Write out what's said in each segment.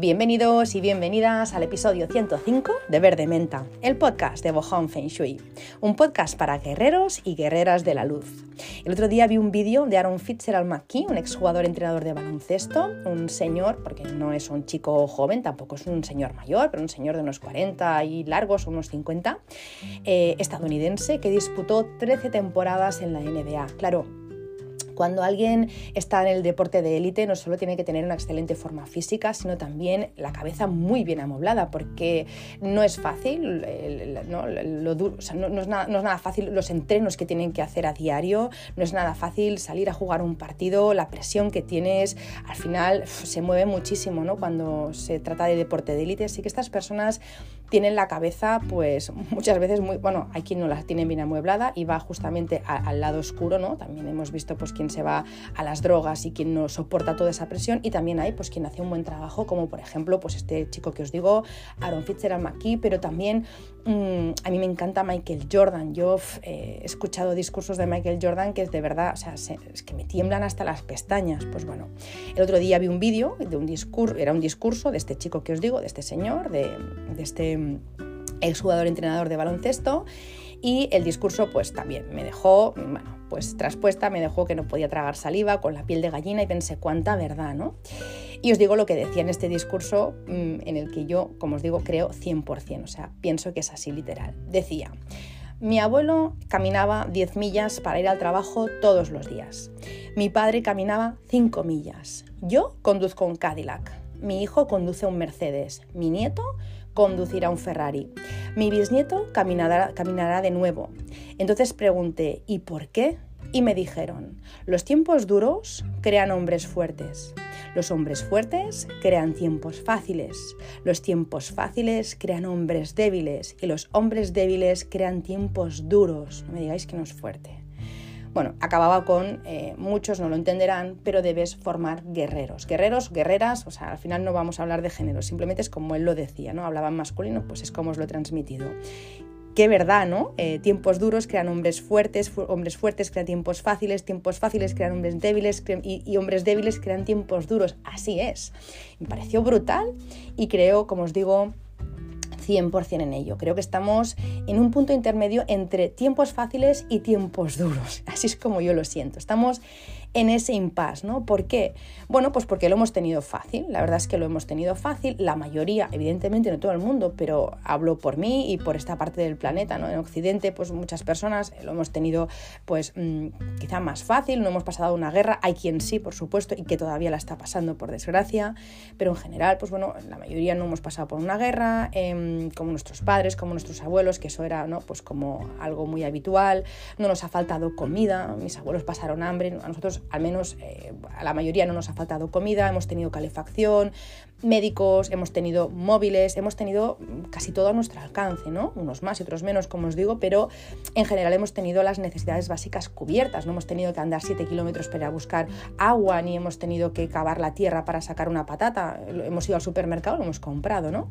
Bienvenidos y bienvenidas al episodio 105 de Verde Menta, el podcast de Bohong Feng Shui, un podcast para guerreros y guerreras de la luz. El otro día vi un vídeo de Aaron Fitzgerald McKee, un exjugador entrenador de baloncesto, un señor, porque no es un chico joven, tampoco es un señor mayor, pero un señor de unos 40 y largos, unos 50, eh, estadounidense que disputó 13 temporadas en la NBA. Claro, cuando alguien está en el deporte de élite no solo tiene que tener una excelente forma física, sino también la cabeza muy bien amoblada, porque no es fácil, no, es nada, fácil los entrenos que tienen que hacer a diario, no es nada fácil salir a jugar un partido, la presión que tienes, al final se mueve muchísimo ¿no? cuando se trata de deporte de élite, así que estas personas tienen la cabeza pues muchas veces muy, bueno, hay quien no la tiene bien amueblada y va justamente al lado oscuro, ¿no? También hemos visto pues quien se va a las drogas y quien no soporta toda esa presión y también hay pues quien hace un buen trabajo como por ejemplo pues este chico que os digo, Aaron Fitzgerald McKee, pero también mm, a mí me encanta Michael Jordan. Yo eh, he escuchado discursos de Michael Jordan que es de verdad, o sea, es que me tiemblan hasta las pestañas. Pues bueno, el otro día vi un vídeo de un discurso, era un discurso de este chico que os digo, de este señor, de, de este exjugador entrenador de baloncesto y el discurso pues también me dejó, bueno, pues traspuesta, me dejó que no podía tragar saliva con la piel de gallina y pensé cuánta verdad, ¿no? Y os digo lo que decía en este discurso mm, en el que yo, como os digo, creo 100%, o sea, pienso que es así literal. Decía, mi abuelo caminaba 10 millas para ir al trabajo todos los días. Mi padre caminaba 5 millas. Yo conduzco un Cadillac. Mi hijo conduce un Mercedes. Mi nieto conducirá un Ferrari. Mi bisnieto caminará, caminará de nuevo. Entonces pregunté, ¿y por qué? Y me dijeron, los tiempos duros crean hombres fuertes. Los hombres fuertes crean tiempos fáciles. Los tiempos fáciles crean hombres débiles. Y los hombres débiles crean tiempos duros. No me digáis que no es fuerte. Bueno, acababa con, eh, muchos no lo entenderán, pero debes formar guerreros. Guerreros, guerreras, o sea, al final no vamos a hablar de género, simplemente es como él lo decía, ¿no? Hablaba en masculino, pues es como os lo he transmitido. Qué verdad, ¿no? Eh, tiempos duros crean hombres fuertes, hombres fuertes crean tiempos fáciles, tiempos fáciles crean hombres débiles y, y hombres débiles crean tiempos duros. Así es. Me pareció brutal y creo, como os digo, 100% en ello. Creo que estamos en un punto intermedio entre tiempos fáciles y tiempos duros. Así es como yo lo siento. Estamos en ese impasse, ¿no? ¿Por qué? Bueno, pues porque lo hemos tenido fácil, la verdad es que lo hemos tenido fácil, la mayoría, evidentemente no todo el mundo, pero hablo por mí y por esta parte del planeta, ¿no? En Occidente, pues muchas personas lo hemos tenido, pues mm, quizá más fácil, no hemos pasado una guerra, hay quien sí, por supuesto, y que todavía la está pasando, por desgracia, pero en general, pues bueno, la mayoría no hemos pasado por una guerra, em, como nuestros padres, como nuestros abuelos, que eso era, ¿no? Pues como algo muy habitual, no nos ha faltado comida, mis abuelos pasaron hambre, a nosotros al menos eh, a la mayoría no nos ha faltado comida, hemos tenido calefacción, médicos, hemos tenido móviles, hemos tenido casi todo a nuestro alcance, ¿no? Unos más y otros menos, como os digo, pero en general hemos tenido las necesidades básicas cubiertas, no hemos tenido que andar 7 kilómetros para buscar agua, ni hemos tenido que cavar la tierra para sacar una patata, hemos ido al supermercado, lo hemos comprado, ¿no?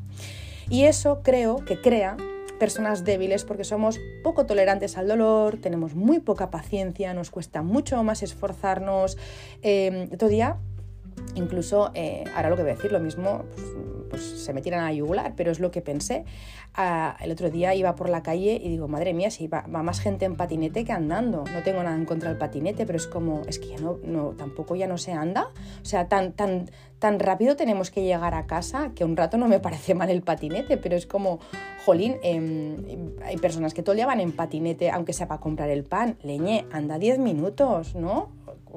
Y eso creo que crea personas débiles porque somos poco tolerantes al dolor, tenemos muy poca paciencia, nos cuesta mucho más esforzarnos. Eh, otro día, incluso, eh, ahora lo que voy a decir, lo mismo, pues, pues se me tiran a yugular, pero es lo que pensé. Ah, el otro día iba por la calle y digo, madre mía, si va, más gente en patinete que andando. No tengo nada en contra del patinete, pero es como, es que ya no, no tampoco ya no se anda. O sea, tan, tan, tan rápido tenemos que llegar a casa que un rato no me parece mal el patinete, pero es como, jolín, em, hay personas que todo día van en patinete, aunque sea para comprar el pan. Leñe, anda 10 minutos, ¿no?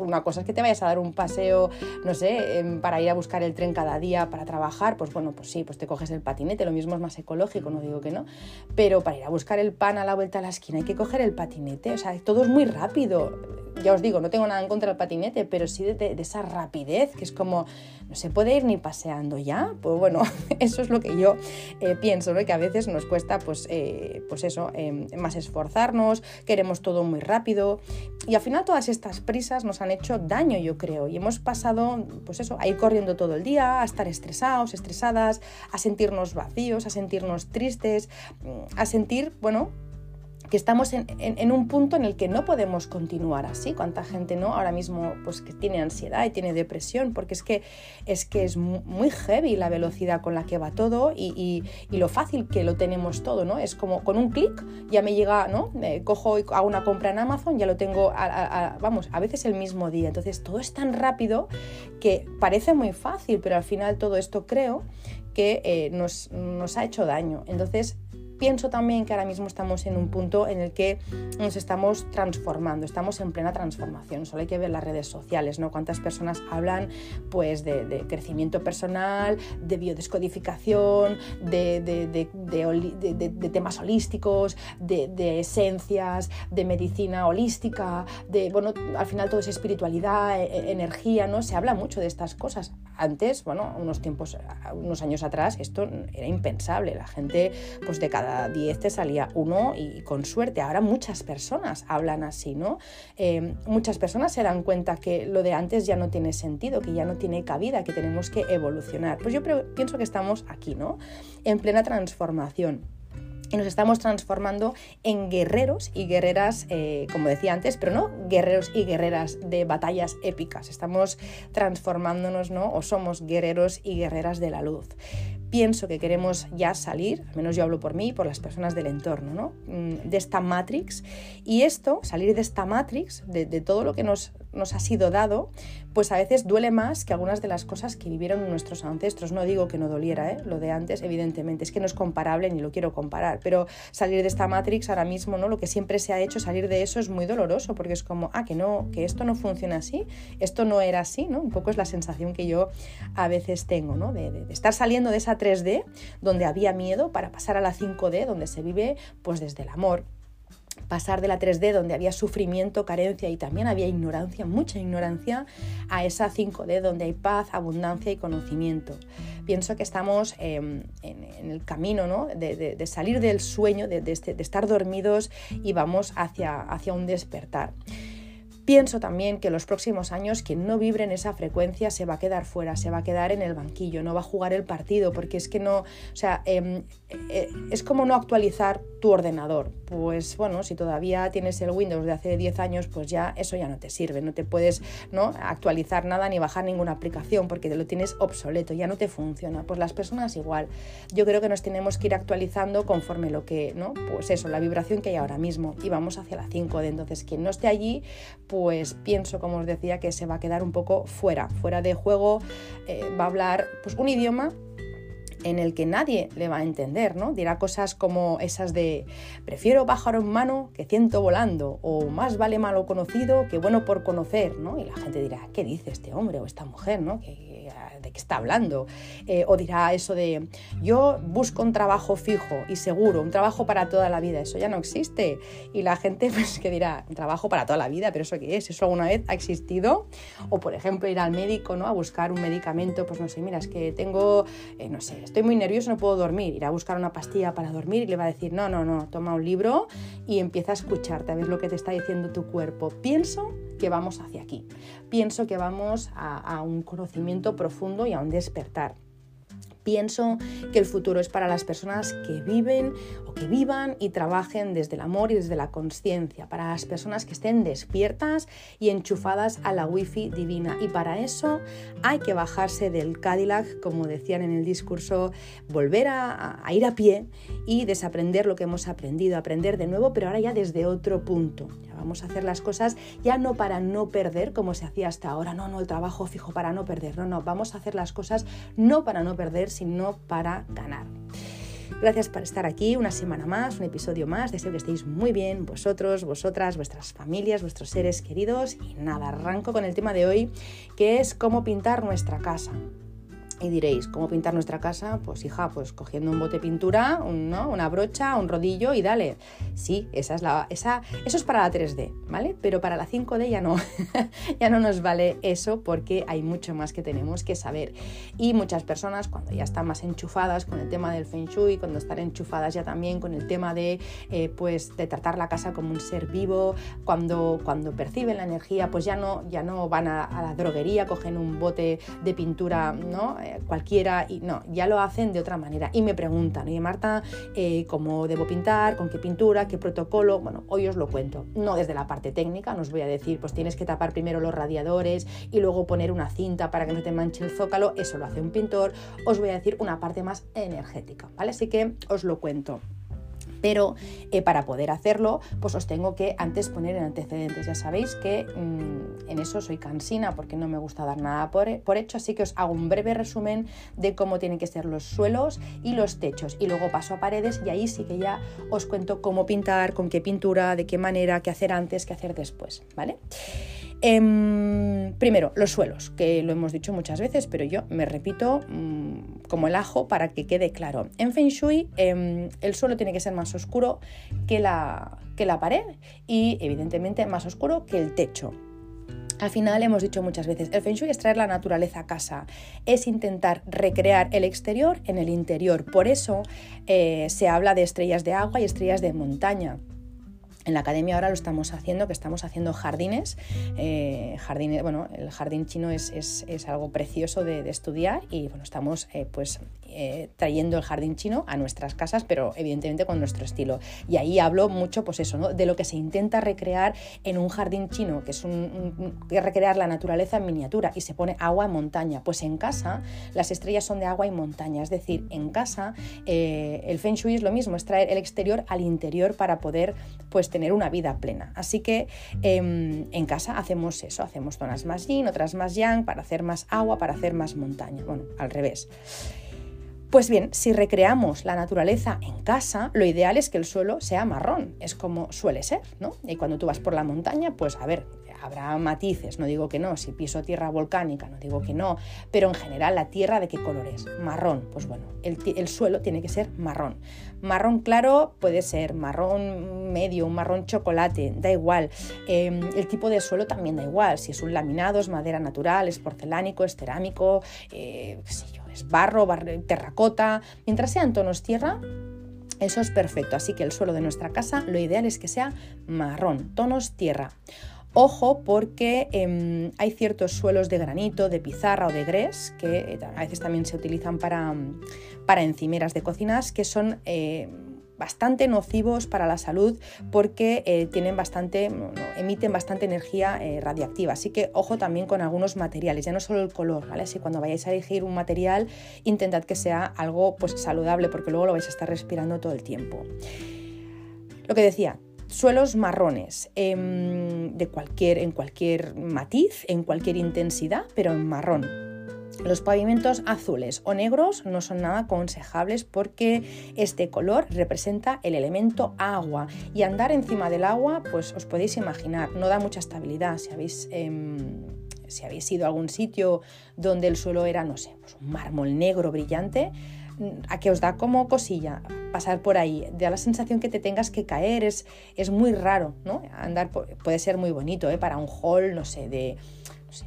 Una cosa es que te vayas a dar un paseo, no sé, em, para ir a buscar el tren cada día para trabajar, pues bueno, pues sí, pues te coges el patinete, lo mismo es más ecológico, no digo que no, pero para ir a buscar el pan a la vuelta de la esquina hay que coger el patinete, o sea, todo es muy rápido. Ya os digo, no tengo nada en contra del patinete, pero sí de, esa rapidez, que es como, no se puede ir ni paseando ya. Pues bueno, eso es lo que yo eh, pienso, ¿no? que a veces nos cuesta, pues, eh, pues eso, em, más esforzarnos, queremos todo muy rápido, y al final todas estas prisas nos han hecho daño, yo creo, y hemos pasado, pues eso, a ir corriendo todo el día, a estar estresados, estresadas, a sentirnos vacíos, a sentirnos tristes, a sentir, bueno, que estamos en, un punto en el que no podemos continuar así. ¿Cuánta gente no ahora mismo pues que tiene ansiedad y tiene depresión? Porque es que es, que es muy heavy la velocidad con la que va todo y, lo fácil que lo tenemos todo, ¿no? Es como con un clic ya me llega, ¿no? Cojo y hago una compra en Amazon, ya lo tengo, vamos, a veces el mismo día. Entonces todo es tan rápido que parece muy fácil, pero al final todo esto creo que eh, nos, nos ha hecho daño. Entonces pienso también que ahora mismo estamos en un punto en el que nos estamos transformando, estamos en plena transformación. Solo hay que ver las redes sociales, ¿no? Cuántas personas hablan pues de, crecimiento personal, de biodescodificación, de, de temas holísticos, de, esencias, de medicina holística, de, bueno, al final todo es espiritualidad, e, e, energía, ¿no? Se habla mucho de estas cosas. Antes, bueno, unos tiempos, unos años atrás, esto era impensable. La gente, pues de cada 10 te salía uno y con suerte. Ahora muchas personas hablan así, ¿no? Eh, muchas personas se dan cuenta que lo de antes ya no tiene sentido, que ya no tiene cabida, que tenemos que evolucionar. Pues yo pienso que estamos aquí, ¿no? En plena transformación y nos estamos transformando en guerreros y guerreras, eh, como decía antes, pero no guerreros y guerreras de batallas épicas. Estamos transformándonos, ¿no? O somos guerreros y guerreras de la luz pienso que queremos ya salir, al menos yo hablo por mí y por las personas del entorno, ¿no? Mm, de esta matrix. Y esto, salir de esta matrix, de, todo lo que nos, nos, ha sido dado, pues a veces duele más que algunas de las cosas que vivieron nuestros ancestros. No digo que no doliera, ¿eh? lo de antes, evidentemente, es que no es comparable ni lo quiero comparar, pero salir de esta matrix ahora mismo, ¿no? Lo que siempre se ha hecho, salir de eso es muy doloroso, porque es como, ah, que no, que esto no funciona así, esto no era así, ¿no? Un poco es la sensación que yo a veces tengo, ¿no? de, de estar saliendo de esa 3D, donde había miedo, para pasar a la 5D, donde se vive pues desde el amor, pasar de la 3D donde había sufrimiento, carencia y también había ignorancia, mucha ignorancia, a esa 5D donde hay paz, abundancia y conocimiento. Pienso que estamos em, en, el camino ¿no? de, salir del sueño, este, de, estar dormidos y vamos hacia, hacia un despertar. Pienso también que los próximos años quien no vibre en esa frecuencia se va a quedar fuera, se va a quedar en el banquillo, no va a jugar el partido, porque es que no, o sea, em, eh, es como no actualizar tu ordenador. Pues bueno, si todavía tienes el Windows de hace 10 años, pues ya eso ya no te sirve, no te puedes ¿no? actualizar nada ni bajar ninguna aplicación porque lo tienes obsoleto, ya no te funciona. Pues las personas igual. Yo creo que nos tenemos que ir actualizando conforme lo que, ¿no? Pues eso, la vibración que hay ahora mismo y vamos hacia la 5 de entonces quien no esté allí, pues pienso, como os decía, que se va a quedar un poco fuera, fuera de juego, eh, va a hablar pues un idioma en el que nadie le va a entender, ¿no? Dirá cosas como esas de prefiero pájaro en mano que ciento volando, o más vale malo conocido que bueno por conocer, ¿no? Y la gente dirá, ¿qué dice este hombre o esta mujer, ¿no? de qué está hablando. Eh, o dirá eso de yo busco un trabajo fijo y seguro, un trabajo para toda la vida. Eso ya no existe. Y la gente pues que dirá, un trabajo para toda la vida, pero ¿eso qué es? ¿Eso alguna vez ha existido? O por ejemplo ir al médico, ¿no? A buscar un medicamento, pues no sé, mira, es que tengo, eh, no sé, estoy muy nervioso, no puedo dormir. Ir a buscar una pastilla para dormir y le va a decir, no, no, no, toma un libro y empieza a escucharte, a ver lo que te está diciendo tu cuerpo. Pienso que vamos hacia aquí. Pienso que vamos a un conocimiento profundo y a un despertar. Pienso que el futuro es para las personas que viven o que vivan y trabajen desde el amor y desde la conciencia, para las personas que estén despiertas y enchufadas a la wifi divina. Y para eso hay que bajarse del Cadillac, como decían en el discurso, volver a, a ir a pie y desaprender lo que hemos aprendido, aprender de nuevo, pero ahora ya desde otro punto. Vamos a hacer las cosas ya no para no perder como se hacía hasta ahora, no, no, el trabajo fijo para no perder, no, no, vamos a hacer las cosas no para no perder, sino para ganar. Gracias por estar aquí una semana más, un episodio más. Deseo que estéis muy bien, vosotros, vosotras, vuestras familias, vuestros seres queridos. Y nada, arranco con el tema de hoy, que es cómo pintar nuestra casa. Y diréis, ¿cómo pintar nuestra casa? Pues hija, pues cogiendo un bote de pintura, una brocha, un rodillo y dale. Sí, esa es la, esa, eso es para la 3D, ¿vale? Pero para la 5D ya no, ya no nos vale eso porque hay mucho más que tenemos que saber. Y muchas personas cuando ya están más enchufadas con el tema del Feng Shui, cuando están enchufadas ya también con el tema de, eh, pues, de tratar la casa como un ser vivo, cuando, cuando perciben la energía, pues ya no, ya no van a la droguería, cogen un bote de pintura, ¿no? Cualquiera, y no, ya lo hacen de otra manera. Y me preguntan, oye Marta, eh, ¿cómo debo pintar? ¿Con qué pintura? ¿Qué protocolo? Bueno, hoy os lo cuento. No desde la parte técnica, no os voy a decir, pues tienes que tapar primero los radiadores y luego poner una cinta para que no te manche el zócalo, eso lo hace un pintor. Os voy a decir una parte más energética, ¿vale? Así que os lo cuento pero eh, para poder hacerlo, pues os tengo que antes poner en antecedentes. Ya sabéis que mm, en eso soy cansina porque no me gusta dar nada por, por, hecho, así que os hago un breve resumen de cómo tienen que ser los suelos y los techos. Y luego paso a paredes y ahí sí que ya os cuento cómo pintar, con qué pintura, de qué manera, qué hacer antes, qué hacer después, ¿vale? Em, primero, los suelos, que lo hemos dicho muchas veces, pero yo me repito mm, como el ajo para que quede claro. En Feng Shui, em, el suelo tiene que ser más oscuro que la, que la pared y, evidentemente, más oscuro que el techo. Al final hemos dicho muchas veces, el Feng Shui es traer la naturaleza a casa, es intentar recrear el exterior en el interior. Por eso eh, se habla de estrellas de agua y estrellas de montaña. En la academia ahora lo estamos haciendo, que estamos haciendo jardines. Eh, jardines bueno, el jardín chino es, algo precioso de, estudiar y bueno, estamos eh, pues eh, trayendo el jardín chino a nuestras casas, pero evidentemente con nuestro estilo. Y ahí hablo mucho, pues eso, ¿no? de lo que se intenta recrear en un jardín chino, que es un, recrear la naturaleza en miniatura y se pone agua en montaña. Pues en casa las estrellas son de agua y montaña, es decir, en casa eh, el feng shui es lo mismo, es traer el exterior al interior para poder pues tener una vida plena. Así que em, en casa hacemos eso, hacemos zonas más yin, otras más yang, para hacer más agua, para hacer más montaña. Bueno, al revés. Pues bien, si recreamos la naturaleza en casa, lo ideal es que el suelo sea marrón, es como suele ser, ¿no? Y cuando tú vas por la montaña, pues a ver, habrá matices, no digo que no, si piso tierra volcánica, no digo que no, pero en general la tierra de qué color es? Marrón, pues bueno, el, suelo tiene que ser marrón. Marrón claro puede ser marrón medio, un marrón chocolate, da igual. Em, el tipo de suelo también da igual, si es un laminado, es madera natural, es porcelánico, es cerámico, eh, qué sé yo, es barro, terracota, mientras sean tonos tierra, eso es perfecto. Así que el suelo de nuestra casa lo ideal es que sea marrón, tonos tierra. Ojo porque em, hay ciertos suelos de granito, de pizarra o de grés, que eh, a veces también se utilizan para, para encimeras de cocinas, que son eh, bastante nocivos para la salud porque eh, tienen bastante, emiten bastante energía radiactiva. Así que ojo también con algunos materiales, ya no solo el color, ¿vale? Cuando vayáis a elegir un material, intentad que sea algo pues, saludable porque luego lo vais a estar respirando todo el tiempo. Lo que decía, suelos marrones em, de cualquier, en cualquier matiz, en cualquier intensidad, pero en marrón. Los pavimentos azules o negros no son nada aconsejables porque este color representa el elemento agua y andar encima del agua, pues os podéis imaginar, no da mucha estabilidad. Si habéis, em, si habéis ido a algún sitio donde el suelo era, no sé, pues un mármol negro brillante, a que os da como cosilla pasar por ahí, da la sensación que te tengas que caer, es, es muy raro, ¿no? Andar puede ser muy bonito, ¿eh? Para un hall, no sé, de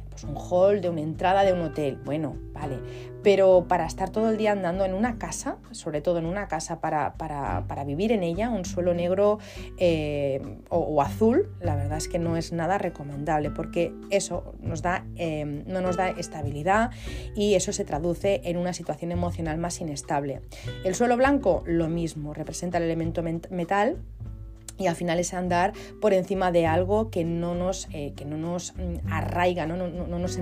pues un hall, de una entrada de un hotel, bueno, vale, pero para estar todo el día andando en una casa, sobre todo en una casa para, vivir en ella, un suelo negro eh, o, azul, la verdad es que no es nada recomendable porque eso nos da, eh, no nos da estabilidad y eso se traduce en una situación emocional más inestable. El suelo blanco, lo mismo, representa el elemento metal y al final es andar por encima de algo que no nos, eh, que no nos mm, arraiga, no, no, no nos,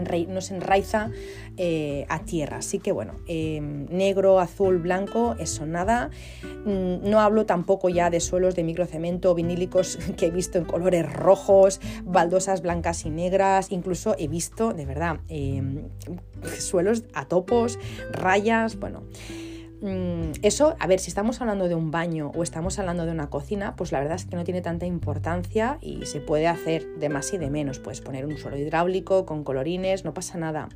enraiza eh, a tierra. Así que bueno, em, negro, azul, blanco, eso nada. Mm, no hablo tampoco ya de suelos de microcemento vinílicos que he visto en colores rojos, baldosas blancas y negras, incluso he visto, de verdad, em, suelos a topos, rayas, bueno. Mm, eso, a ver, si estamos hablando de un baño o estamos hablando de una cocina, pues la verdad es que no tiene tanta importancia y se puede hacer de más y de menos. Puedes poner un suelo hidráulico con colorines, no pasa nada.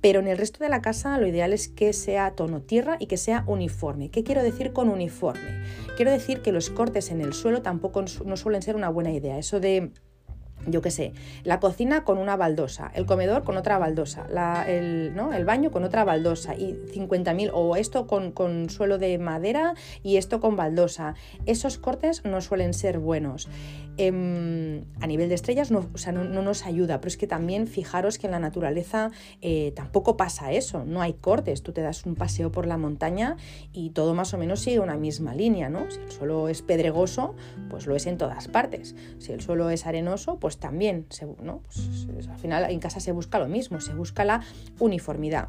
Pero en el resto de la casa lo ideal es que sea tono tierra y que sea uniforme. ¿Qué quiero decir con uniforme? Quiero decir que los cortes en el suelo tampoco no suelen ser una buena idea. Eso de yo qué sé, la cocina con una baldosa, el comedor con otra baldosa, el, ¿no? el, baño con otra baldosa y 50.000, o esto con, con, suelo de madera y esto con baldosa. Esos cortes no suelen ser buenos. Em, a nivel de estrellas no, o sea, no, nos ayuda, pero es que también fijaros que en la naturaleza eh, tampoco pasa eso, no hay cortes, tú te das un paseo por la montaña y todo más o menos sigue una misma línea, ¿no? Si el suelo es pedregoso, pues lo es en todas partes, si el suelo es arenoso, pues también, ¿no? Pues, al final en casa se busca lo mismo, se busca la uniformidad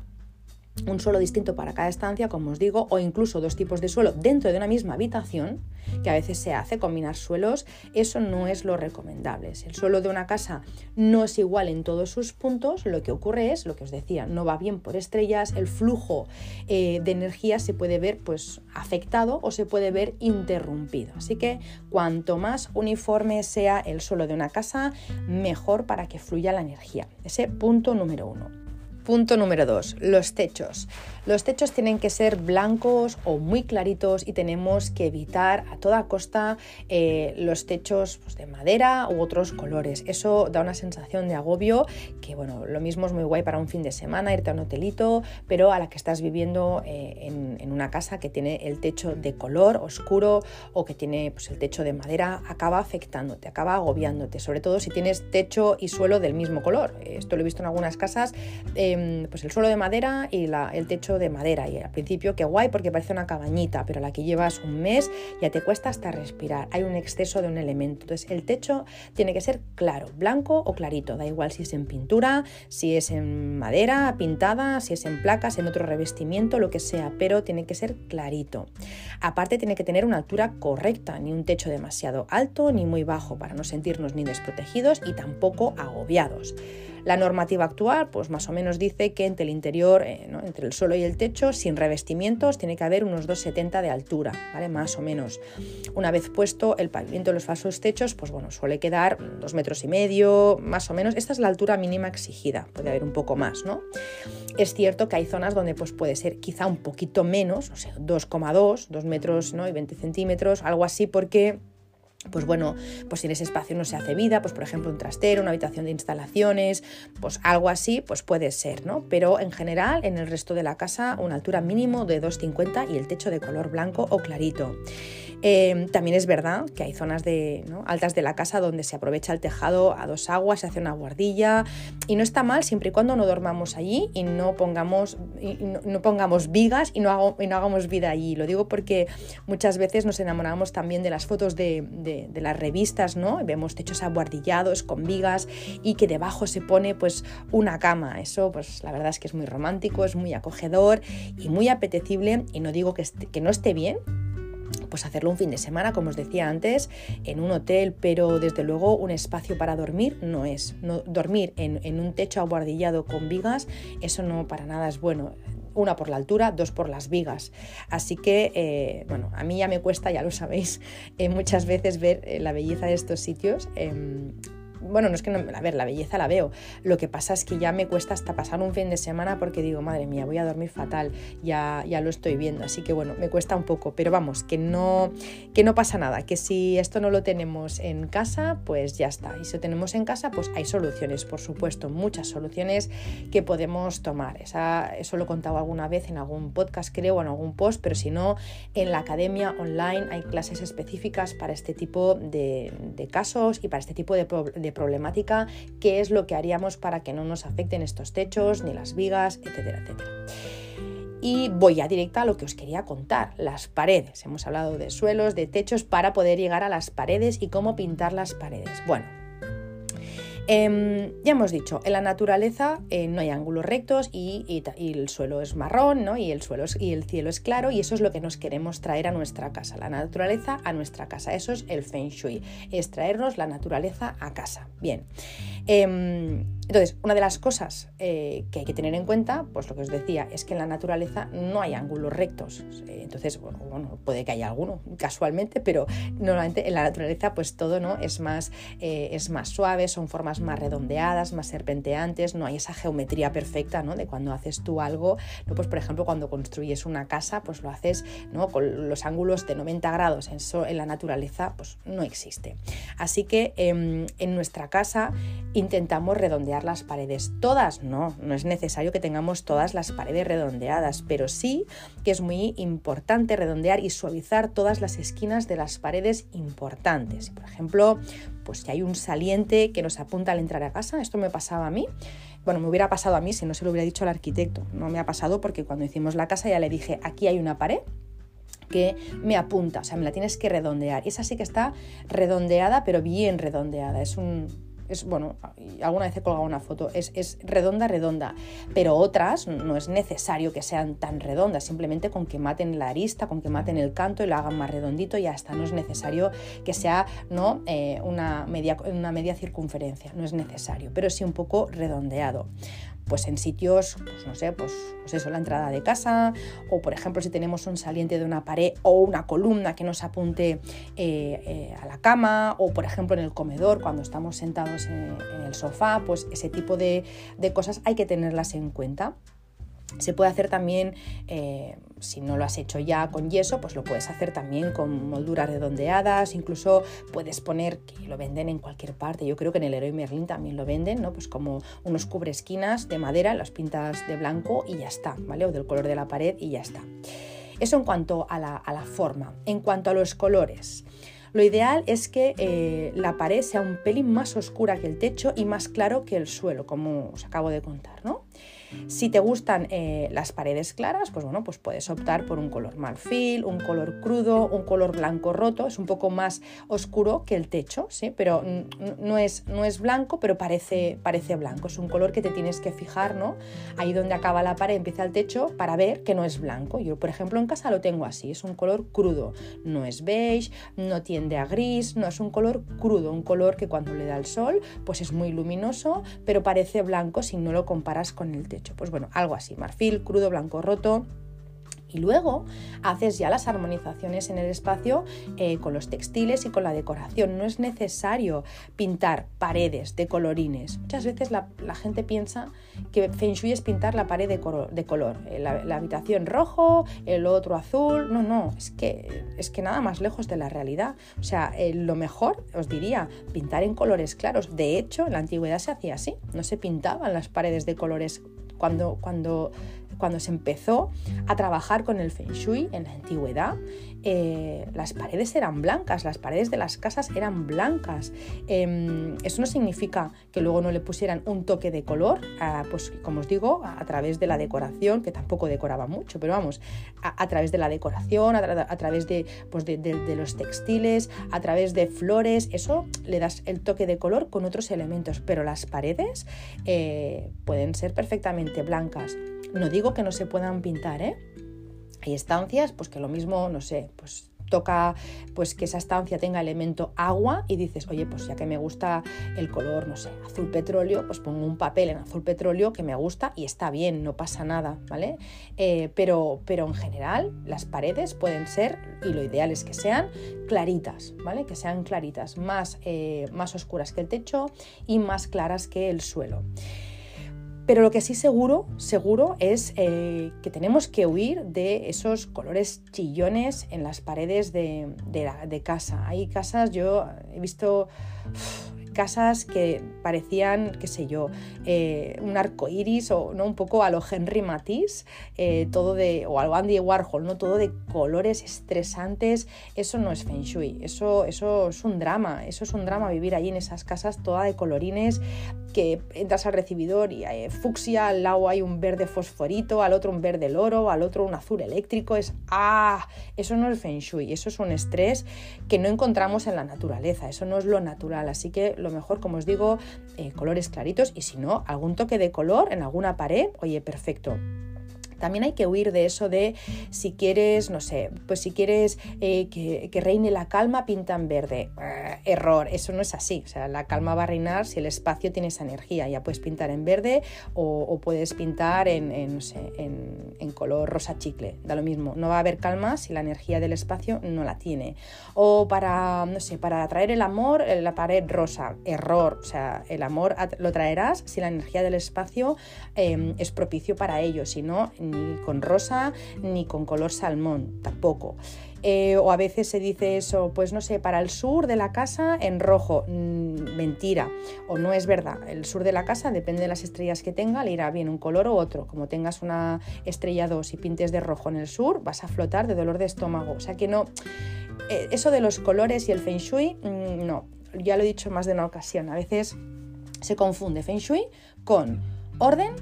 un suelo distinto para cada estancia, como os digo, o incluso dos tipos de suelo dentro de una misma habitación, que a veces se hace combinar suelos, eso no es lo recomendable. Si el suelo de una casa no es igual en todos sus puntos, lo que ocurre es, lo que os decía, no va bien por estrellas, el flujo eh, de energía se puede ver pues afectado o se puede ver interrumpido. Así que cuanto más uniforme sea el suelo de una casa, mejor para que fluya la energía. Ese punto número uno. Punto número dos, los techos. Los techos tienen que ser blancos o muy claritos y tenemos que evitar a toda costa eh, los techos pues, de madera u otros colores. Eso da una sensación de agobio que, bueno, lo mismo es muy guay para un fin de semana, irte a un hotelito, pero a la que estás viviendo eh, en, una casa que tiene el techo de color oscuro o que tiene pues, el techo de madera, acaba afectándote, acaba agobiándote, sobre todo si tienes techo y suelo del mismo color. Esto lo he visto en algunas casas. Em, pues el suelo de madera y el techo de madera. Y al principio, qué guay, porque parece una cabañita, pero la que llevas un mes ya te cuesta hasta respirar. Hay un exceso de un elemento. Entonces, el techo tiene que ser claro, blanco o clarito. Da igual si es en pintura, si es en madera pintada, si es en placas, en otro revestimiento, lo que sea, pero tiene que ser clarito. Aparte, tiene que tener una altura correcta, ni un techo demasiado alto ni muy bajo para no sentirnos ni desprotegidos y tampoco agobiados. La normativa actual, pues más o menos dice que entre el interior, eh, entre el suelo y el techo, sin revestimientos, tiene que haber unos 2,70 de altura, ¿vale? Más o menos. Una vez puesto el pavimento de los falsos techos, pues bueno, suele quedar dos metros y medio, más o menos. Esta es la altura mínima exigida, puede haber un poco más, ¿no? Es cierto que hay zonas donde pues puede ser quizá un poquito menos, o sea, 2,2, 2 metros ¿no? y 20 centímetros, algo así, porque pues bueno, pues si en ese espacio no se hace vida, pues por ejemplo un trastero, una habitación de instalaciones, pues algo así, pues puede ser, ¿no? Pero en general, en el resto de la casa, una altura mínimo de 2,50 y el techo de color blanco o clarito. Em, también es verdad que hay zonas de, altas de la casa donde se aprovecha el tejado a dos aguas, se hace una guardilla y no está mal siempre y cuando no dormamos allí y no pongamos, no, pongamos vigas y no, hagamos vida allí. Lo digo porque muchas veces nos enamoramos también de las fotos de, las revistas, ¿no? Vemos techos aguardillados con vigas y que debajo se pone pues una cama. Eso pues la verdad es que es muy romántico, es muy acogedor y muy apetecible y no digo que no esté bien, pues hacerlo un fin de semana, como os decía antes, en un hotel, pero desde luego un espacio para dormir no es. Dormir en, un techo aguardillado con vigas, eso no para nada es bueno una por la altura, dos por las vigas. Así que, eh, bueno, a mí ya me cuesta, ya lo sabéis, eh, muchas veces ver eh, la belleza de estos sitios. Bueno, no es que no, a ver, la belleza la veo. Lo que pasa es que ya me cuesta hasta pasar un fin de semana porque digo, madre mía, voy a dormir fatal, ya, ya lo estoy viendo. Así que bueno, me cuesta un poco, pero vamos, que no, que no pasa nada, que si esto no lo tenemos en casa, pues ya está. Y si lo tenemos en casa, pues hay soluciones, por supuesto, muchas soluciones que podemos tomar. Esa, eso lo he contado alguna vez en algún podcast, creo, o en algún post, pero si no, en la academia online hay clases específicas para este tipo de, casos y para este tipo de, problemática, qué es lo que haríamos para que no nos afecten estos techos, ni las vigas, etcétera, etcétera. Y voy ya directa a lo que os quería contar, las paredes. Hemos hablado de suelos, de techos para poder llegar a las paredes y cómo pintar las paredes. Bueno, Em, ya hemos dicho, en la naturaleza eh, no hay ángulos rectos y, el suelo es marrón ¿no? y, el suelo y el cielo es claro y eso es lo que nos queremos traer a nuestra casa, la naturaleza a nuestra casa. Eso es el feng shui, es traernos la naturaleza a casa. Bien. Em, entonces, una de las cosas eh, que hay que tener en cuenta, pues lo que os decía, es que en la naturaleza no hay ángulos rectos. Eh, entonces, bueno, puede que haya alguno casualmente, pero normalmente en la naturaleza pues todo ¿no? es, más, eh, es más suave, son formas más redondeadas, más serpenteantes, no hay esa geometría perfecta ¿no? de cuando haces tú algo. ¿no? Pues, por ejemplo, cuando construyes una casa, pues lo haces ¿no? con los ángulos de 90 grados. En, la naturaleza pues no existe. Así que em, en nuestra casa intentamos redondear las paredes. Todas no, no es necesario que tengamos todas las paredes redondeadas, pero sí que es muy importante redondear y suavizar todas las esquinas de las paredes importantes. Por ejemplo, pues si hay un saliente que nos apunta al entrar a casa, esto me pasaba a mí, bueno, me hubiera pasado a mí si no se lo hubiera dicho al arquitecto. No me ha pasado porque cuando hicimos la casa ya le dije, aquí hay una pared que me apunta, o sea, me la tienes que redondear. Esa sí que está redondeada, pero bien redondeada. Es un, es bueno, alguna vez he colgado una foto, es, es, redonda, redonda, pero otras no es necesario que sean tan redondas, simplemente con que maten la arista, con que maten el canto y lo hagan más redondito y ya está, no es necesario que sea ¿no? Eh, una, media, una media circunferencia, no es necesario, pero sí un poco redondeado pues en sitios, pues no sé, pues, pues, eso, la entrada de casa, o por ejemplo si tenemos un saliente de una pared o una columna que nos apunte eh, eh, a la cama, o por ejemplo en el comedor cuando estamos sentados en, el sofá, pues ese tipo de cosas hay que tenerlas en cuenta. Se puede hacer también, eh, si no lo has hecho ya con yeso, pues lo puedes hacer también con molduras redondeadas, incluso puedes poner, que lo venden en cualquier parte, yo creo que en el Heroi Merlin también lo venden, ¿no? Pues como unos cubresquinas de madera, las pintas de blanco y ya está, ¿vale? O del color de la pared y ya está. Eso en cuanto a la, forma. En cuanto a los colores, lo ideal es que eh, la pared sea un pelín más oscura que el techo y más claro que el suelo, como os acabo de contar, ¿no? Si te gustan eh, las paredes claras, pues bueno, pues puedes optar por un color marfil, un color crudo, un color blanco roto, es un poco más oscuro que el techo, ¿sí? Pero no es, no es blanco, pero parece, parece blanco, es un color que te tienes que fijar, ¿no? Ahí donde acaba la pared empieza el techo para ver que no es blanco. Yo, por ejemplo, en casa lo tengo así, es un color crudo, no es beige, no tiende a gris, no es un color crudo, un color que cuando le da el sol, pues es muy luminoso, pero parece blanco si no lo comparas con el techo. Pues bueno, algo así, marfil, crudo, blanco roto, y luego haces ya las armonizaciones en el espacio eh, con los textiles y con la decoración. No es necesario pintar paredes de colorines. Muchas veces la, gente piensa que Feng Shui es pintar la pared de, color. Eh, la, habitación rojo, el otro azul. No, no, es que, es que nada más lejos de la realidad. O sea, eh, lo mejor, os diría, pintar en colores claros. De hecho, en la antigüedad se hacía así. No se pintaban las paredes de colores cuando, cuando, cuando se empezó a trabajar con el feng shui en la antigüedad, eh, las paredes eran blancas, las paredes de las casas eran blancas. Em, eso no significa que luego no le pusieran un toque de color, pues como os digo, a, través de la decoración, que tampoco decoraba mucho, pero vamos, a, través de la decoración, a, través de, pues de, los textiles, a través de flores, eso le das el toque de color con otros elementos, pero las paredes eh, pueden ser perfectamente blancas. No digo que no se puedan pintar, ¿eh? Hay estancias, pues que lo mismo, no sé, pues toca pues que esa estancia tenga elemento agua y dices, oye, pues ya que me gusta el color, no sé, azul petróleo, pues pongo un papel en azul petróleo que me gusta y está bien, no pasa nada, ¿vale? Eh, pero, pero en general las paredes pueden ser, y lo ideal es que sean claritas, ¿vale? Que sean claritas, más, eh, más oscuras que el techo y más claras que el suelo. Pero lo que sí seguro, seguro es eh, que tenemos que huir de esos colores chillones en las paredes de, de casa. Hay casas, yo he visto casas que parecían, qué sé yo, eh, un arco iris o ¿no? un poco a lo Henry Matisse, eh, todo de, o a lo Andy Warhol, ¿no? todo de colores estresantes. Eso no es Feng Shui, eso, eso es un drama, eso es un drama vivir ahí en esas casas toda de colorines que entras al recibidor y hay fucsia, al lado hay un verde fosforito, al otro un verde loro, al otro un azul eléctrico. Es, ah, eso no es Feng Shui, eso es un estrés que no encontramos en la naturaleza, eso no es lo natural. Así que lo mejor, como os digo, eh, colores claritos y si no, algún toque de color en alguna pared, oye, perfecto. También hay que huir de eso de si quieres, no sé, pues si quieres eh, que, reine la calma, pinta en verde. Eh, error, eso no es así. O sea, la calma va a reinar si el espacio tiene esa energía. Ya puedes pintar en verde o, puedes pintar en, sé, en, color rosa chicle. Da lo mismo. No va a haber calma si la energía del espacio no la tiene. O para, no sé, para atraer el amor, la pared rosa. Error. O sea, el amor lo traerás si la energía del espacio em, es propicio para ello. Si no, ni con rosa ni con color salmón, tampoco. Eh, o a veces se dice eso, pues no sé, para el sur de la casa en rojo. Mm, mentira, o no es verdad. El sur de la casa, depende de las estrellas que tenga, le irá bien un color u otro. Como tengas una estrella 2 y pintes de rojo en el sur, vas a flotar de dolor de estómago. O sea que no. Eh, eso de los colores y el feng shui, mm, no. Ya lo he dicho más de una ocasión. A veces se confunde feng shui con orden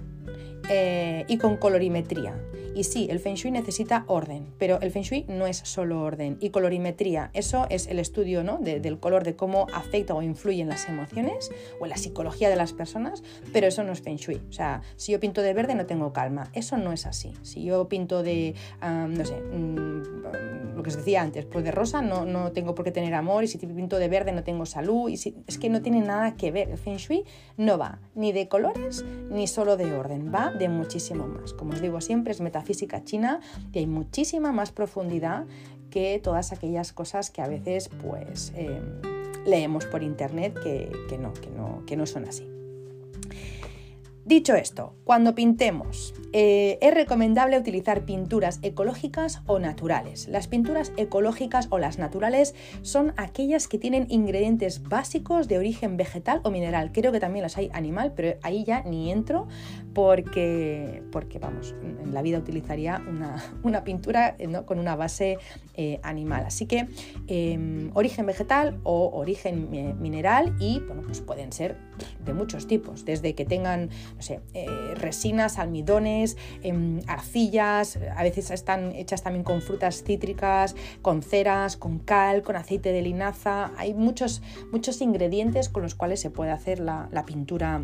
eh, y con colorimetría. Y sí, el Feng Shui necesita orden, pero el Feng Shui no es solo orden. Y colorimetría, eso es el estudio ¿no? del color, de cómo afecta o influye en las emociones o en la psicología de las personas, pero eso no es Feng Shui. O sea, si yo pinto de verde no tengo calma. Eso no es así. Si yo pinto de, no sé, mm, lo que os decía antes, pues de rosa no, no tengo por qué tener amor y si pinto de verde no tengo salud. Y si, es que no tiene nada que ver. El Feng Shui no va ni de colores ni solo de orden, va de muchísimo más. Como os digo siempre, es metafísica física china y hay muchísima más profundidad que todas aquellas cosas que a veces pues eh, leemos por internet que, no, que, no, que no son así. Dicho esto, cuando pintemos, eh, es recomendable utilizar pinturas ecológicas o naturales. Las pinturas ecológicas o las naturales son aquellas que tienen ingredientes básicos de origen vegetal o mineral. Creo que también las hay animal, pero ahí ya ni entro porque, porque vamos, en la vida utilizaría una, pintura eh, con una base eh, animal. Así que em, origen vegetal o origen mineral y bueno, pues pueden ser de muchos tipos, desde que tengan no sé, eh, resinas, almidones, em, arcillas, a veces están hechas también con frutas cítricas, con ceras, con cal, con aceite de linaza. Hay muchos, muchos ingredientes con los cuales se puede hacer la, pintura.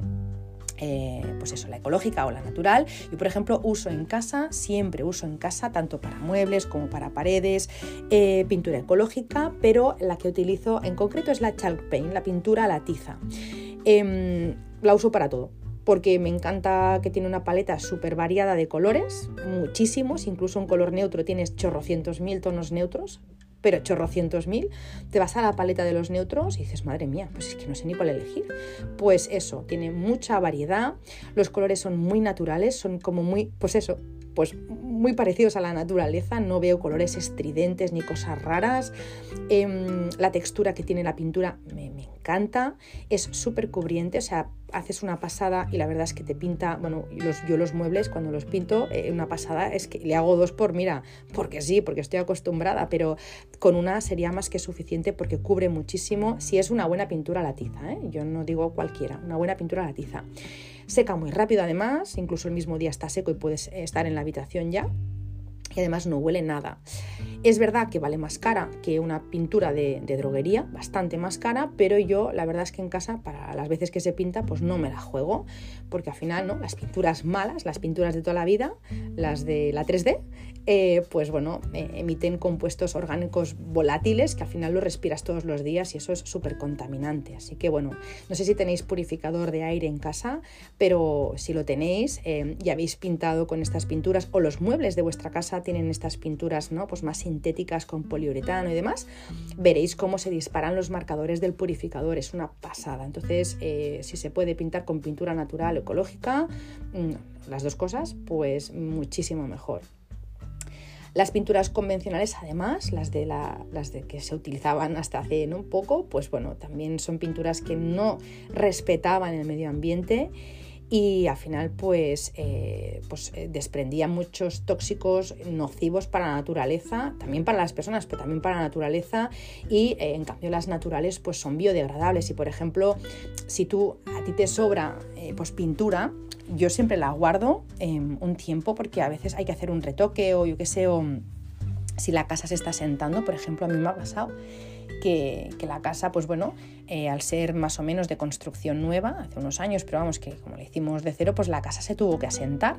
Eh, pues eso, la ecológica o la natural. Yo, por ejemplo, uso en casa, siempre uso en casa, tanto para muebles como para paredes, eh, pintura ecológica, pero la que utilizo en concreto es la chalk paint, la pintura a la tiza. Em, la uso para todo, porque me encanta que tiene una paleta súper variada de colores, muchísimos, incluso un color neutro tienes chorrocientos mil tonos neutros, pero chorrocientos mil, te vas a la paleta de los neutros y dices, madre mía, pues es que no sé ni cuál elegir. Pues eso, tiene mucha variedad, los colores son muy naturales, son como muy, pues eso, pues muy parecidos a la naturaleza, no veo colores estridentes ni cosas raras. Em, la textura que tiene la pintura me, encanta, es súper cubriente, o sea, haces una pasada y la verdad es que te pinta, bueno, yo los muebles cuando los pinto, eh, una pasada es que le hago dos por, mira, porque sí, porque estoy acostumbrada, pero con una sería más que suficiente porque cubre muchísimo si es una buena pintura a la tiza, ¿eh? yo no digo cualquiera, una buena pintura a la tiza. Seca muy rápido además, incluso el mismo día está seco y puedes estar en la habitación ya y además no huele nada. Es verdad que vale más cara que una pintura de, droguería, bastante más cara, pero yo la verdad es que en casa, para las veces que se pinta, pues no me la juego, porque al final, ¿no? Las pinturas malas, las pinturas de toda la vida, las de la 3D, eh, pues bueno, eh, emiten compuestos orgánicos volátiles que al final lo respiras todos los días y eso es súper contaminante. Así que bueno, no sé si tenéis purificador de aire en casa, pero si lo tenéis eh, y habéis pintado con estas pinturas o los muebles de vuestra casa tienen estas pinturas ¿no? pues más sintéticas con poliuretano y demás, veréis cómo se disparan los marcadores del purificador. Es una pasada. Entonces, si se puede pintar con pintura natural, ecológica, mm, las dos cosas, pues muchísimo mejor. Las pinturas convencionales, además, las de, las de que se utilizaban hasta hace un poco, pues bueno, también son pinturas que no respetaban el medio ambiente y al final pues, eh, pues eh, desprendían muchos tóxicos nocivos para la naturaleza, también para las personas, pero también para la naturaleza y eh, en cambio las naturales pues son biodegradables. Y por ejemplo si tú a ti te sobra pues pintura yo siempre la guardo em, un tiempo porque a veces hay que hacer un retoque o yo qué sé, o si la casa se está sentando, por ejemplo, a mí me ha pasado. que, la casa, pues bueno, eh, al ser más o menos de construcción nueva, hace unos años, pero vamos que como le hicimos de cero, pues la casa se tuvo que asentar.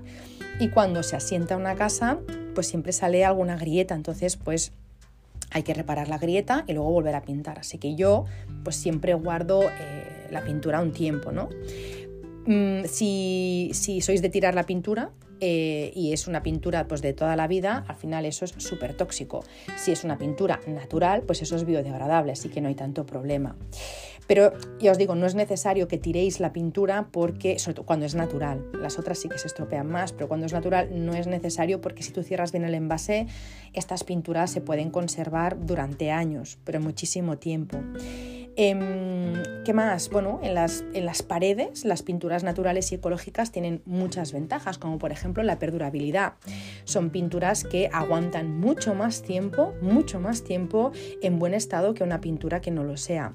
Y cuando se asienta una casa, pues siempre sale alguna grieta, entonces pues hay que reparar la grieta y luego volver a pintar. Así que yo pues siempre guardo eh, la pintura un tiempo, ¿no? Mm, si, sois de tirar la pintura eh, y es una pintura pues, de toda la vida, al final eso es súper tóxico. Si es una pintura natural, pues eso es biodegradable, así que no hay tanto problema. Pero ya os digo, no es necesario que tiréis la pintura porque, sobre todo cuando es natural, las otras sí que se estropean más, pero cuando es natural no es necesario porque si tú cierras bien el envase, estas pinturas se pueden conservar durante años, pero muchísimo tiempo. Em, ¿Qué más? Bueno, en las, en las, paredes las pinturas naturales y ecológicas tienen muchas ventajas, como por ejemplo la perdurabilidad. Son pinturas que aguantan mucho más tiempo, mucho más tiempo en buen estado que una pintura que no lo sea.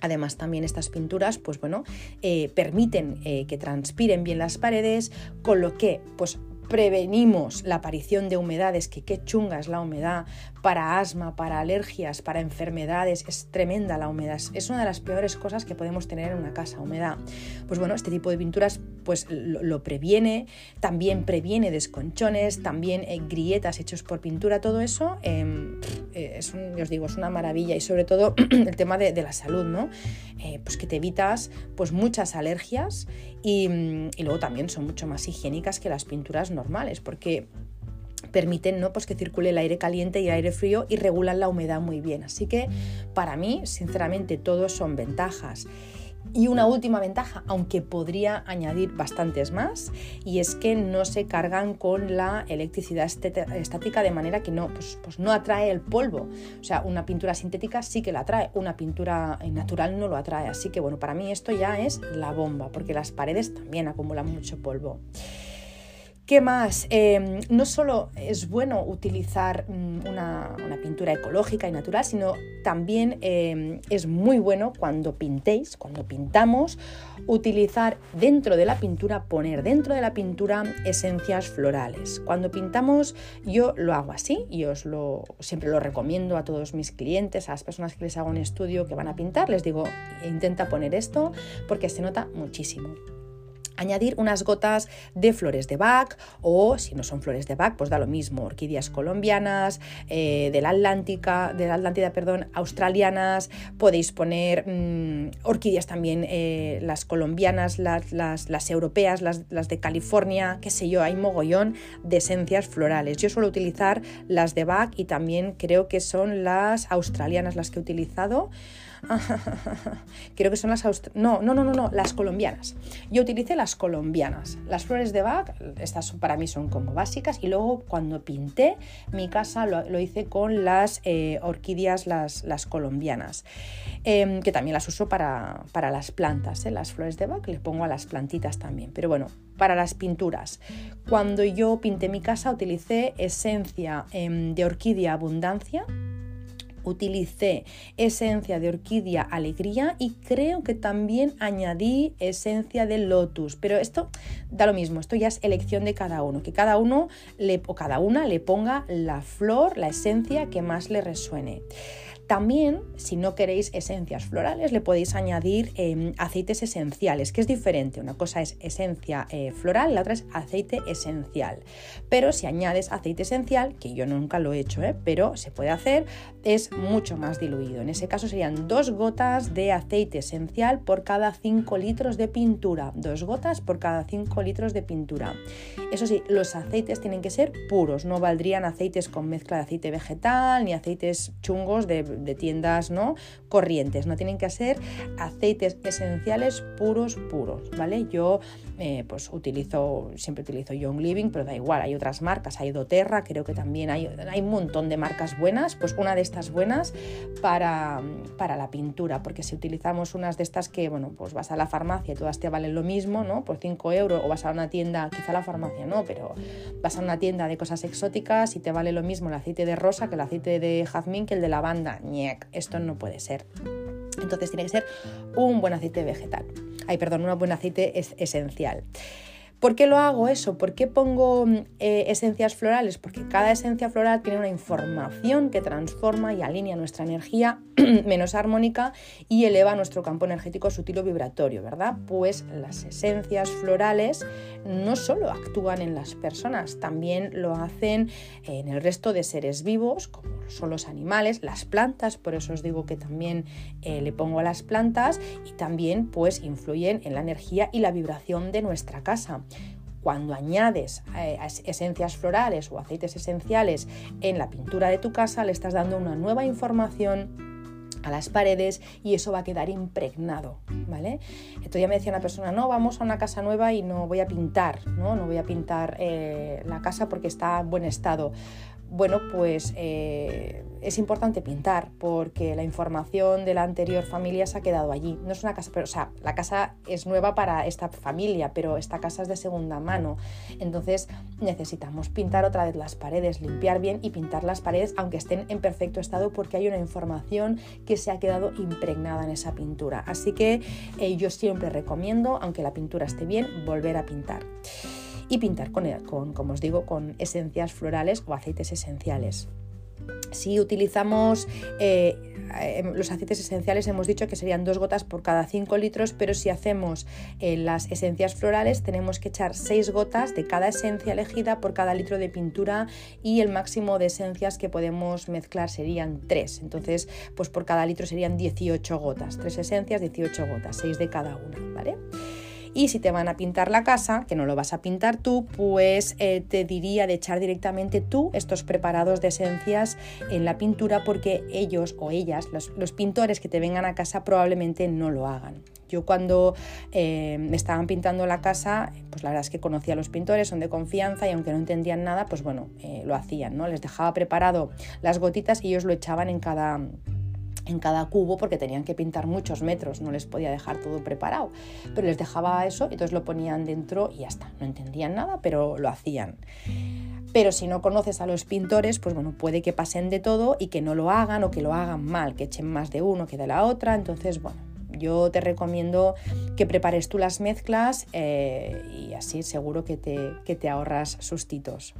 Además, también estas pinturas, pues bueno, eh, permiten eh, que transpiren bien las paredes, con lo que, pues prevenimos la aparición de humedades, que qué chunga es la humedad, para asma, para alergias, para enfermedades, es tremenda la humedad, es una de las peores cosas que podemos tener en una casa, humedad. Pues bueno, este tipo de pinturas pues lo, previene, también previene desconchones, también eh, grietas hechos por pintura, todo eso em, eh, es os digo, es una maravilla y sobre todo el tema de, la salud, ¿no? Eh, pues que te evitas pues muchas alergias y, y luego también son mucho más higiénicas que las pinturas normales, porque permiten ¿no? pues que circule el aire caliente y el aire frío y regulan la humedad muy bien. Así que para mí, sinceramente, todos son ventajas. Y una última ventaja, aunque podría añadir bastantes más, y es que no se cargan con la electricidad estática de manera que no, pues, pues no atrae el polvo. O sea, una pintura sintética sí que la atrae, una pintura natural no lo atrae. Así que bueno, para mí esto ya es la bomba, porque las paredes también acumulan mucho polvo. ¿Qué más? Em, no solo es bueno utilizar mm, una, pintura ecológica y natural, sino también em, es muy bueno cuando pintéis, cuando pintamos, utilizar dentro de la pintura, poner dentro de la pintura esencias florales. Cuando pintamos, yo lo hago así y os lo siempre lo recomiendo a todos mis clientes, a las personas que les hago un estudio que van a pintar, les digo, intenta poner esto porque se nota muchísimo añadir unas gotas de flores de Bach o si no son flores de Bach, pues da lo mismo, orquídeas colombianas, eh, de la Atlántica, de la Atlántida, perdón, australianas, podéis poner mm, orquídeas también, eh, las colombianas, las, las, europeas, las, las, de California, qué sé yo, hay mogollón de esencias florales. Yo suelo utilizar las de Bach y también creo que son las australianas las que he utilizado. Creo que son las no, no, no, no, no, las colombianas. Yo utilicé las colombianas. Las flores de Bach, estas para mí son como básicas. Y luego cuando pinté mi casa lo, hice con las eh, orquídeas, las, las colombianas, em, que también las uso para, para las plantas. ¿eh? Las flores de Bach le pongo a las plantitas también. Pero bueno, para las pinturas. Cuando yo pinté mi casa utilicé esencia em, de orquídea abundancia utilicé esencia de orquídea alegría y creo que también añadí esencia de lotus, pero esto da lo mismo, esto ya es elección de cada uno, que cada uno le, o cada una le ponga la flor, la esencia que más le resuene. También, si no queréis esencias florales, le podéis añadir em, aceites esenciales, que es diferente. Una cosa es esencia eh, floral, la otra es aceite esencial. Pero si añades aceite esencial, que yo nunca lo he hecho, ¿eh? pero se puede hacer, es mucho más diluido. En ese caso serían dos gotas de aceite esencial por cada 5 litros de pintura. Dos gotas por cada 5 litros de pintura. Eso sí, los aceites tienen que ser puros, no valdrían aceites con mezcla de aceite vegetal ni aceites chungos de de tiendas ¿no? corrientes, no tienen que ser aceites esenciales puros, puros, ¿vale? Yo eh, pues utilizo, siempre utilizo Young Living, pero da igual, hay otras marcas, hay doTERRA, creo que también hay, hay un montón de marcas buenas, pues una de estas buenas para, para la pintura, porque si utilizamos unas de estas que, bueno, pues vas a la farmacia y todas te valen lo mismo, ¿no? Por 5 euros, o vas a una tienda, quizá la farmacia no, pero vas a una tienda de cosas exóticas y te vale lo mismo el aceite de rosa que el aceite de jazmín que el de lavanda esto no puede ser. Entonces tiene que ser un buen aceite vegetal. Ay, perdón, un buen aceite es esencial. ¿Por qué lo hago eso? ¿Por qué pongo eh, esencias florales? Porque cada esencia floral tiene una información que transforma y alinea nuestra energía menos armónica y eleva nuestro campo energético sutil o vibratorio, ¿verdad? Pues las esencias florales no solo actúan en las personas, también lo hacen en el resto de seres vivos, como son los animales, las plantas, por eso os digo que también eh, le pongo a las plantas y también pues influyen en la energía y la vibración de nuestra casa cuando añades eh, esencias florales o aceites esenciales en la pintura de tu casa, le estás dando una nueva información a las paredes y eso va a quedar impregnado, ¿vale? ya me decía una persona, no, vamos a una casa nueva y no voy a pintar, ¿no? No voy a pintar eh, la casa porque está en buen estado bueno, pues eh, es importante pintar porque la información de la anterior familia se ha quedado allí. No es una casa, pero o sea, la casa es nueva para esta familia, pero esta casa es de segunda mano. Entonces necesitamos pintar otra vez las paredes, limpiar bien y pintar las paredes aunque estén en perfecto estado porque hay una información que se ha quedado impregnada en esa pintura. Así que eh, yo siempre recomiendo, aunque la pintura esté bien, volver a pintar y pintar con, como os digo, con esencias florales o aceites esenciales. Si utilizamos eh, em, los aceites esenciales, hemos dicho que serían dos gotas por cada 5 litros, pero si hacemos eh, las esencias florales, tenemos que echar 6 gotas de cada esencia elegida por cada litro de pintura y el máximo de esencias que podemos mezclar serían 3. Entonces, pues por cada litro serían 18 gotas. 3 esencias, 18 gotas, 6 de cada una, ¿vale? Y si te van a pintar la casa, que no lo vas a pintar tú, pues eh, te diría de echar directamente tú estos preparados de esencias en la pintura porque ellos o ellas, los, pintores que te vengan a casa probablemente no lo hagan. Yo cuando eh, me estaban pintando la casa, pues la verdad es que conocía a los pintores, son de confianza y aunque no entendían nada, pues bueno, eh, lo hacían, ¿no? Les dejaba preparado las gotitas y ellos lo echaban en cada en cada cubo porque tenían que pintar muchos metros, no les podía dejar todo preparado, pero les dejaba eso y entonces lo ponían dentro y ya está, no entendían nada, pero lo hacían. Pero si no conoces a los pintores, pues bueno, puede que pasen de todo y que no lo hagan o que lo hagan mal, que echen más de uno que de la otra, entonces bueno, yo te recomiendo que prepares tú las mezclas eh, y así seguro que te, que te ahorras sustitos.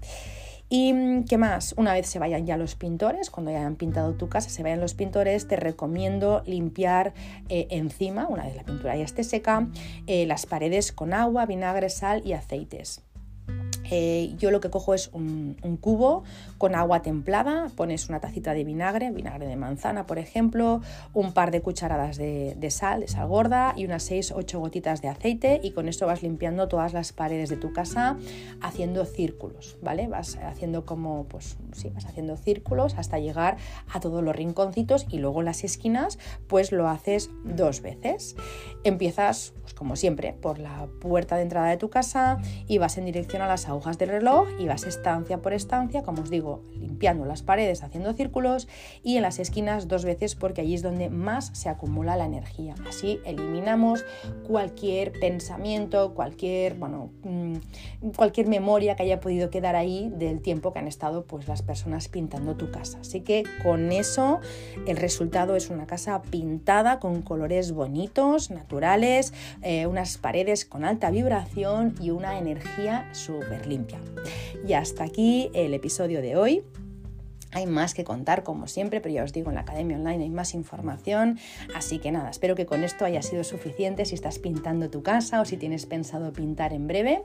¿Y mm, qué más? Una vez se vayan ya los pintores, cuando ya hayan pintado tu casa, se vayan los pintores, te recomiendo limpiar eh, encima, una vez la pintura ya esté seca, eh, las paredes con agua, vinagre, sal y aceites. Eh, yo lo que cojo es un, cubo con agua templada, pones una tacita de vinagre, vinagre de manzana por ejemplo, un par de cucharadas de, sal, de sal gorda y unas 6-8 gotitas de aceite y con esto vas limpiando todas las paredes de tu casa haciendo círculos, ¿vale? Vas haciendo como, pues sí, vas haciendo círculos hasta llegar a todos los rinconcitos y luego las esquinas pues lo haces dos veces. Empiezas, pues como siempre, por la puerta de entrada de tu casa y vas en dirección a las agujas del reloj y vas estancia por estancia, como os digo, limpiando las paredes, haciendo círculos y en las esquinas dos veces porque allí es donde más se acumula la energía. Así eliminamos cualquier pensamiento, cualquier, bueno, mm, cualquier memoria que haya podido quedar ahí del tiempo que han estado pues las personas pintando tu casa. Así que con eso el resultado es una casa pintada con colores bonitos, naturales, eh, unas paredes con alta vibración y una energía súper limpia. Y hasta aquí el episodio de hoy. Hay más que contar, como siempre, pero ya os digo, en la Academia Online hay más información. Así que nada, espero que con esto haya sido suficiente si estás pintando tu casa o si tienes pensado pintar en breve.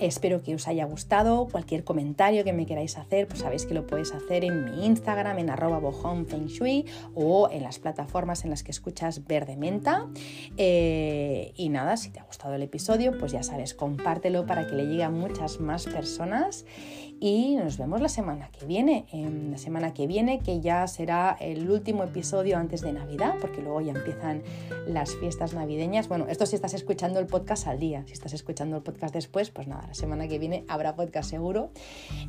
Espero que os haya gustado. Cualquier comentario que me queráis hacer, pues sabéis que lo podéis hacer en mi Instagram, en arroba Shui o en las plataformas en las que escuchas Verde Menta. Eh, y nada, si te ha gustado el episodio, pues ya sabes, compártelo para que le llegue a muchas más personas y nos vemos la semana que viene. la semana que viene, que ya será el último episodio antes de Navidad, porque luego ya empiezan las fiestas navideñas. Bueno, esto si estás escuchando el podcast al día, si estás escuchando el podcast después, pues nada, la semana que viene habrá podcast seguro.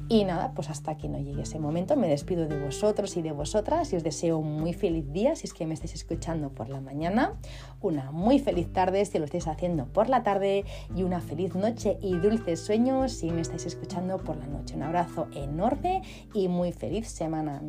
Y nada, pues hasta que no llegue ese momento, me despido de vosotros y de vosotras y os deseo un muy feliz día si es que me estáis escuchando por la mañana, una muy feliz tarde si lo estáis haciendo por la tarde y una feliz noche y dulces sueños si me estáis escuchando por la noche. Un abrazo enorme y muy feliz semana.